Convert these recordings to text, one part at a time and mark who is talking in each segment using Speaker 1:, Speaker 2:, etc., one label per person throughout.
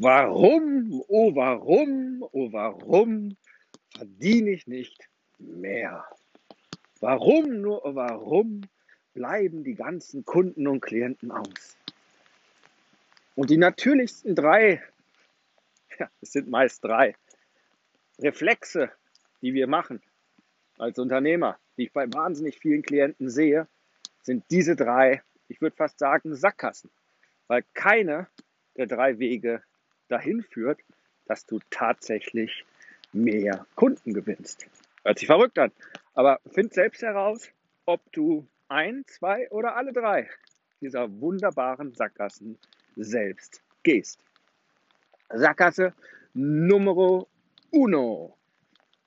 Speaker 1: Warum, oh warum, oh warum verdiene ich nicht mehr? Warum, nur oh warum bleiben die ganzen Kunden und Klienten aus? Und die natürlichsten drei, ja, es sind meist drei, Reflexe, die wir machen als Unternehmer, die ich bei wahnsinnig vielen Klienten sehe, sind diese drei, ich würde fast sagen, Sackgassen. Weil keine der drei Wege dahin führt, dass du tatsächlich mehr Kunden gewinnst. Hört sich verrückt an. Aber find selbst heraus, ob du ein, zwei oder alle drei dieser wunderbaren Sackgassen selbst gehst. Sackgasse Numero uno.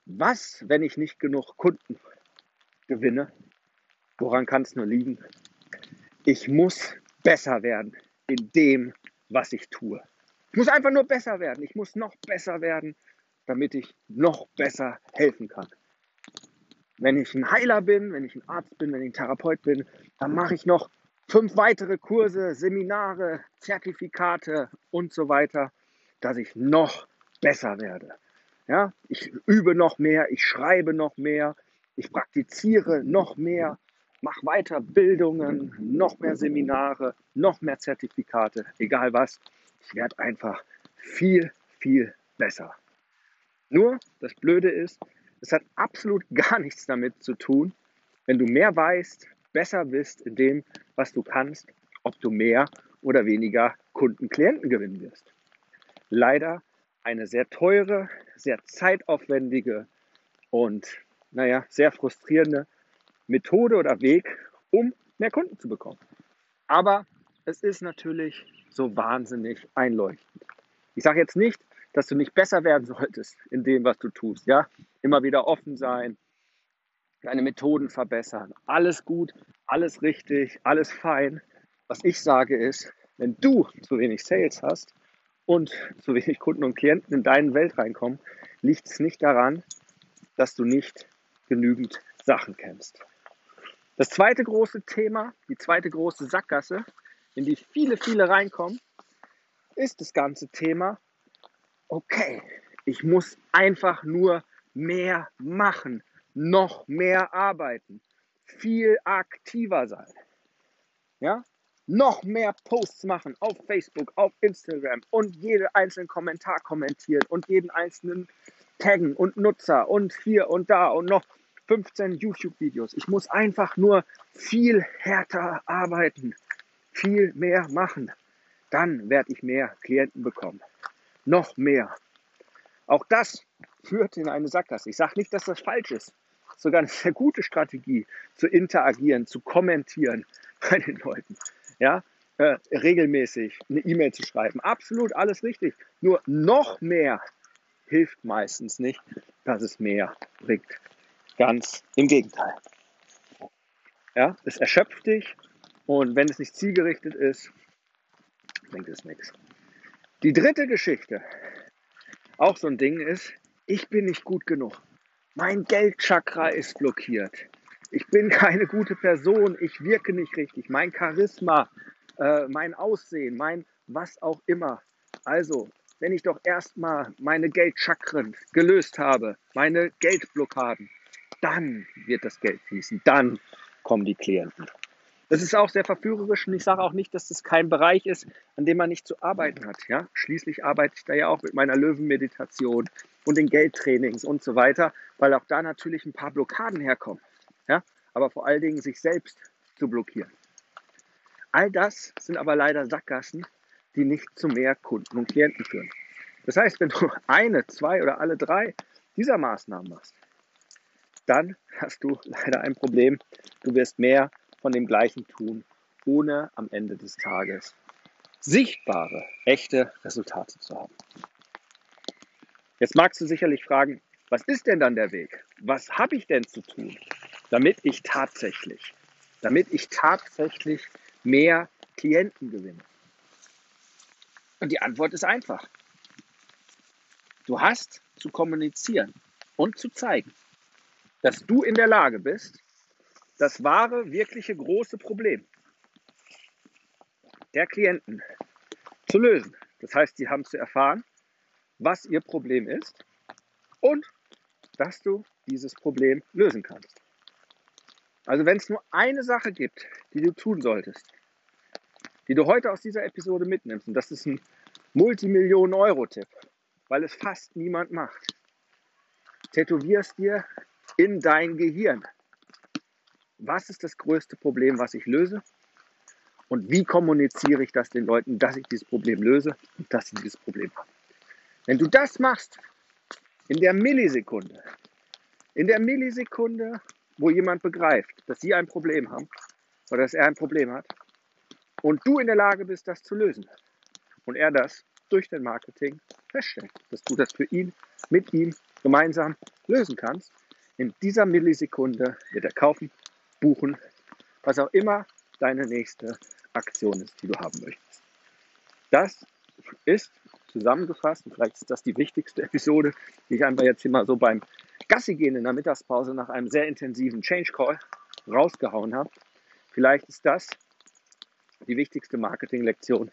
Speaker 1: Was, wenn ich nicht genug Kunden gewinne? Woran kann es nur liegen? Ich muss besser werden in dem, was ich tue. Ich muss einfach nur besser werden. Ich muss noch besser werden, damit ich noch besser helfen kann. Wenn ich ein Heiler bin, wenn ich ein Arzt bin, wenn ich ein Therapeut bin, dann mache ich noch fünf weitere Kurse, Seminare, Zertifikate und so weiter, dass ich noch besser werde. Ja, ich übe noch mehr, ich schreibe noch mehr, ich praktiziere noch mehr, mache weiter Bildungen, noch mehr Seminare, noch mehr Zertifikate, egal was. Ich werde einfach viel, viel besser. Nur das Blöde ist, es hat absolut gar nichts damit zu tun, wenn du mehr weißt, besser bist in dem, was du kannst, ob du mehr oder weniger Kunden, Klienten gewinnen wirst. Leider eine sehr teure, sehr zeitaufwendige und naja, sehr frustrierende Methode oder Weg, um mehr Kunden zu bekommen. Aber es ist natürlich so wahnsinnig einleuchtend. Ich sage jetzt nicht, dass du nicht besser werden solltest in dem, was du tust. Ja, immer wieder offen sein, deine Methoden verbessern. Alles gut, alles richtig, alles fein. Was ich sage ist, wenn du zu wenig Sales hast und zu wenig Kunden und Klienten in deine Welt reinkommen, liegt es nicht daran, dass du nicht genügend Sachen kennst. Das zweite große Thema, die zweite große Sackgasse, in die viele, viele reinkommen, ist das ganze Thema, okay, ich muss einfach nur mehr machen, noch mehr arbeiten, viel aktiver sein. Ja? Noch mehr Posts machen auf Facebook, auf Instagram und jeden einzelnen Kommentar kommentieren und jeden einzelnen taggen und Nutzer und hier und da und noch 15 YouTube-Videos. Ich muss einfach nur viel härter arbeiten viel mehr machen. Dann werde ich mehr Klienten bekommen. Noch mehr. Auch das führt in eine Sackgasse. Ich sage nicht, dass das falsch ist. Sogar eine sehr gute Strategie, zu interagieren, zu kommentieren bei den Leuten. Ja, äh, regelmäßig eine E-Mail zu schreiben. Absolut alles richtig. Nur noch mehr hilft meistens nicht, dass es mehr bringt. Ganz im Gegenteil. Ja, es erschöpft dich, und wenn es nicht zielgerichtet ist, bringt es nichts. Die dritte Geschichte, auch so ein Ding ist, ich bin nicht gut genug. Mein Geldchakra ist blockiert. Ich bin keine gute Person. Ich wirke nicht richtig. Mein Charisma, äh, mein Aussehen, mein was auch immer. Also, wenn ich doch erstmal meine Geldchakren gelöst habe, meine Geldblockaden, dann wird das Geld fließen. Dann kommen die Klienten. Das ist auch sehr verführerisch und ich sage auch nicht, dass das kein Bereich ist, an dem man nicht zu arbeiten hat. Ja? Schließlich arbeite ich da ja auch mit meiner Löwenmeditation und den Geldtrainings und so weiter, weil auch da natürlich ein paar Blockaden herkommen. Ja? Aber vor allen Dingen sich selbst zu blockieren. All das sind aber leider Sackgassen, die nicht zu mehr Kunden und Klienten führen. Das heißt, wenn du eine, zwei oder alle drei dieser Maßnahmen machst, dann hast du leider ein Problem. Du wirst mehr von dem Gleichen tun, ohne am Ende des Tages sichtbare, echte Resultate zu haben. Jetzt magst du sicherlich fragen, was ist denn dann der Weg? Was habe ich denn zu tun, damit ich tatsächlich, damit ich tatsächlich mehr Klienten gewinne? Und die Antwort ist einfach. Du hast zu kommunizieren und zu zeigen, dass du in der Lage bist, das wahre, wirkliche große Problem der Klienten zu lösen. Das heißt, sie haben zu erfahren, was ihr Problem ist und dass du dieses Problem lösen kannst. Also wenn es nur eine Sache gibt, die du tun solltest, die du heute aus dieser Episode mitnimmst, und das ist ein Multimillionen-Euro-Tipp, weil es fast niemand macht, tätowierst dir in dein Gehirn. Was ist das größte Problem, was ich löse? Und wie kommuniziere ich das den Leuten, dass ich dieses Problem löse und dass sie dieses Problem haben? Wenn du das machst, in der Millisekunde, in der Millisekunde, wo jemand begreift, dass sie ein Problem haben oder dass er ein Problem hat und du in der Lage bist, das zu lösen und er das durch dein Marketing feststellt, dass du das für ihn, mit ihm gemeinsam lösen kannst, in dieser Millisekunde wird er kaufen, buchen, was auch immer deine nächste Aktion ist, die du haben möchtest. Das ist zusammengefasst, und vielleicht ist das die wichtigste Episode, die ich einfach jetzt hier mal so beim Gassi gehen in der Mittagspause nach einem sehr intensiven Change Call rausgehauen habe. Vielleicht ist das die wichtigste Marketing-Lektion,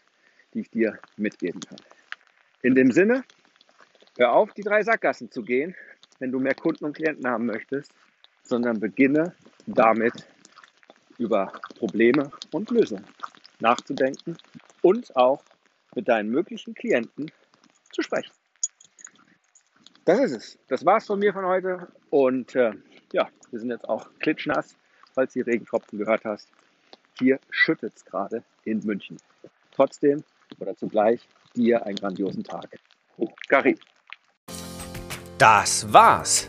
Speaker 1: die ich dir mitgeben kann. In dem Sinne, hör auf, die drei Sackgassen zu gehen, wenn du mehr Kunden und Klienten haben möchtest, sondern beginne damit über Probleme und Lösungen nachzudenken und auch mit deinen möglichen Klienten zu sprechen. Das ist es. Das war's von mir von heute. Und äh, ja, wir sind jetzt auch klitschnass, falls du die Regentropfen gehört hast. Hier schüttet es gerade in München. Trotzdem oder zugleich dir einen grandiosen Tag. Oh, Karin.
Speaker 2: Das war's.